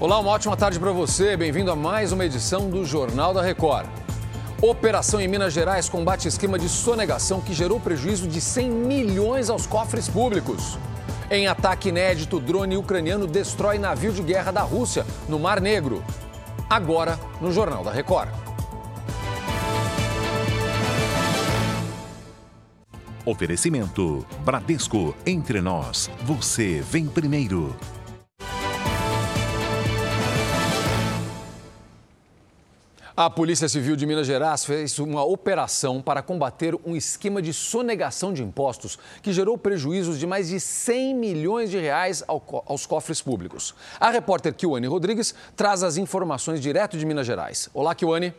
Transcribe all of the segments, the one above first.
Olá, uma ótima tarde para você. Bem-vindo a mais uma edição do Jornal da Record. Operação em Minas Gerais combate esquema de sonegação que gerou prejuízo de 100 milhões aos cofres públicos. Em ataque inédito, drone ucraniano destrói navio de guerra da Rússia no Mar Negro. Agora, no Jornal da Record. Oferecimento: Bradesco. Entre nós, você vem primeiro. A Polícia Civil de Minas Gerais fez uma operação para combater um esquema de sonegação de impostos que gerou prejuízos de mais de 100 milhões de reais aos cofres públicos. A repórter Kiwane Rodrigues traz as informações direto de Minas Gerais. Olá, Kiwane.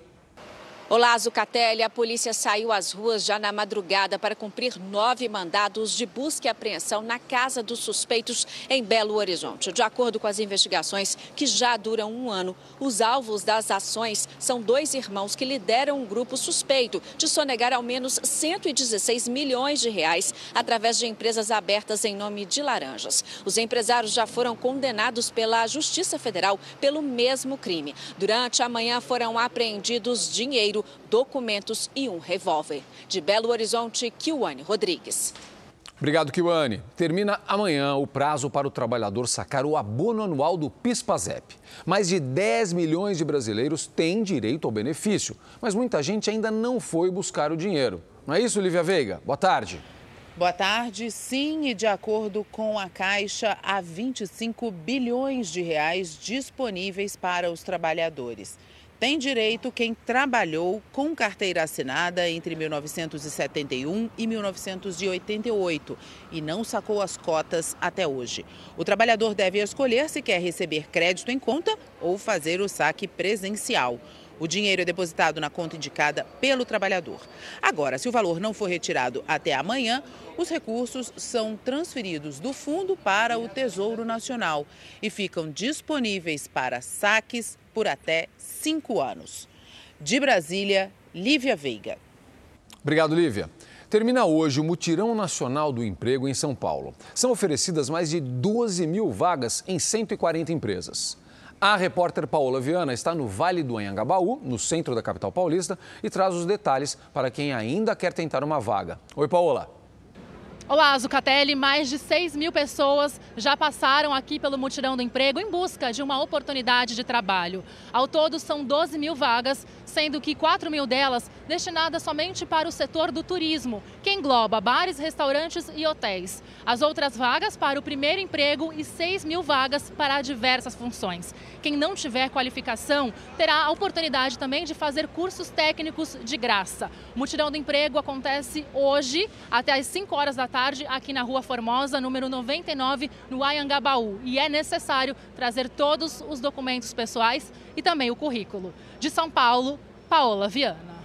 Olá, Zucatelli. A polícia saiu às ruas já na madrugada para cumprir nove mandados de busca e apreensão na casa dos suspeitos em Belo Horizonte. De acordo com as investigações, que já duram um ano, os alvos das ações são dois irmãos que lideram um grupo suspeito de sonegar ao menos 116 milhões de reais através de empresas abertas em nome de laranjas. Os empresários já foram condenados pela Justiça Federal pelo mesmo crime. Durante a manhã foram apreendidos dinheiro documentos e um revólver. De Belo Horizonte, Kiwane Rodrigues. Obrigado, Kiwane. Termina amanhã o prazo para o trabalhador sacar o abono anual do PIS/PASEP. Mais de 10 milhões de brasileiros têm direito ao benefício, mas muita gente ainda não foi buscar o dinheiro. Não é isso, Lívia Veiga? Boa tarde. Boa tarde. Sim, e de acordo com a Caixa, há 25 bilhões de reais disponíveis para os trabalhadores. Tem direito quem trabalhou com carteira assinada entre 1971 e 1988 e não sacou as cotas até hoje. O trabalhador deve escolher se quer receber crédito em conta ou fazer o saque presencial. O dinheiro é depositado na conta indicada pelo trabalhador. Agora, se o valor não for retirado até amanhã, os recursos são transferidos do fundo para o Tesouro Nacional e ficam disponíveis para saques por até cinco anos. De Brasília, Lívia Veiga. Obrigado, Lívia. Termina hoje o Mutirão Nacional do Emprego em São Paulo. São oferecidas mais de 12 mil vagas em 140 empresas. A repórter Paola Viana está no Vale do Anhangabaú, no centro da capital paulista, e traz os detalhes para quem ainda quer tentar uma vaga. Oi, Paola. Olá, Zucatelli. Mais de 6 mil pessoas já passaram aqui pelo Mutirão do Emprego em busca de uma oportunidade de trabalho. Ao todo, são 12 mil vagas, sendo que 4 mil delas destinadas somente para o setor do turismo, que engloba bares, restaurantes e hotéis. As outras vagas para o primeiro emprego e 6 mil vagas para diversas funções. Quem não tiver qualificação terá a oportunidade também de fazer cursos técnicos de graça. O Mutirão do Emprego acontece hoje até às 5 horas da tarde tarde aqui na Rua Formosa, número 99, no Ayangabaú. E é necessário trazer todos os documentos pessoais e também o currículo. De São Paulo, Paola Viana.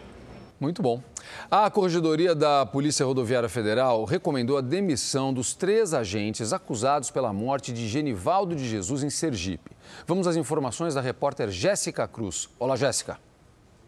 Muito bom. A Corregedoria da Polícia Rodoviária Federal recomendou a demissão dos três agentes acusados pela morte de Genivaldo de Jesus em Sergipe. Vamos às informações da repórter Jéssica Cruz. Olá, Jéssica.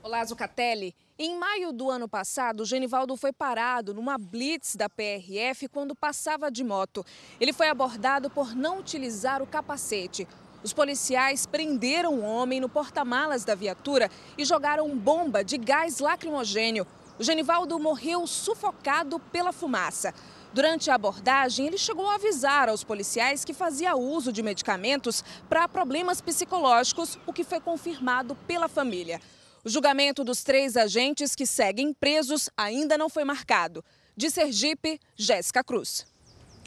Olá, Zucatelli. Em maio do ano passado, Genivaldo foi parado numa blitz da PRF quando passava de moto. Ele foi abordado por não utilizar o capacete. Os policiais prenderam o homem no porta-malas da viatura e jogaram bomba de gás lacrimogênio. O Genivaldo morreu sufocado pela fumaça. Durante a abordagem, ele chegou a avisar aos policiais que fazia uso de medicamentos para problemas psicológicos, o que foi confirmado pela família. O julgamento dos três agentes que seguem presos ainda não foi marcado. De Sergipe, Jéssica Cruz.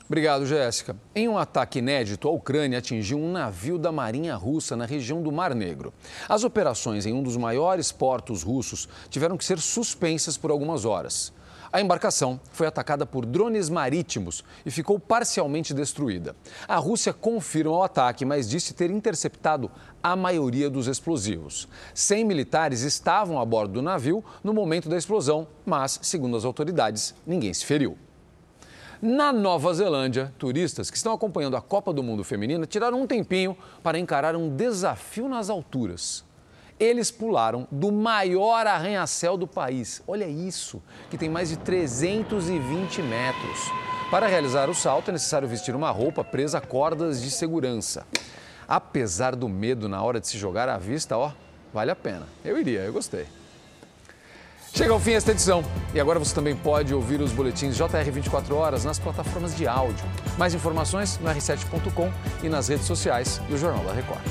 Obrigado, Jéssica. Em um ataque inédito, a Ucrânia atingiu um navio da Marinha Russa na região do Mar Negro. As operações em um dos maiores portos russos tiveram que ser suspensas por algumas horas. A embarcação foi atacada por drones marítimos e ficou parcialmente destruída. A Rússia confirma o ataque, mas disse ter interceptado a maioria dos explosivos. 100 militares estavam a bordo do navio no momento da explosão, mas, segundo as autoridades, ninguém se feriu. Na Nova Zelândia, turistas que estão acompanhando a Copa do Mundo Feminina tiraram um tempinho para encarar um desafio nas alturas eles pularam do maior arranha-céu do país. Olha isso, que tem mais de 320 metros. Para realizar o salto é necessário vestir uma roupa presa a cordas de segurança. Apesar do medo na hora de se jogar à vista, ó, vale a pena. Eu iria, eu gostei. Chega ao fim esta edição. E agora você também pode ouvir os boletins JR 24 horas nas plataformas de áudio. Mais informações no r7.com e nas redes sociais do Jornal da Record.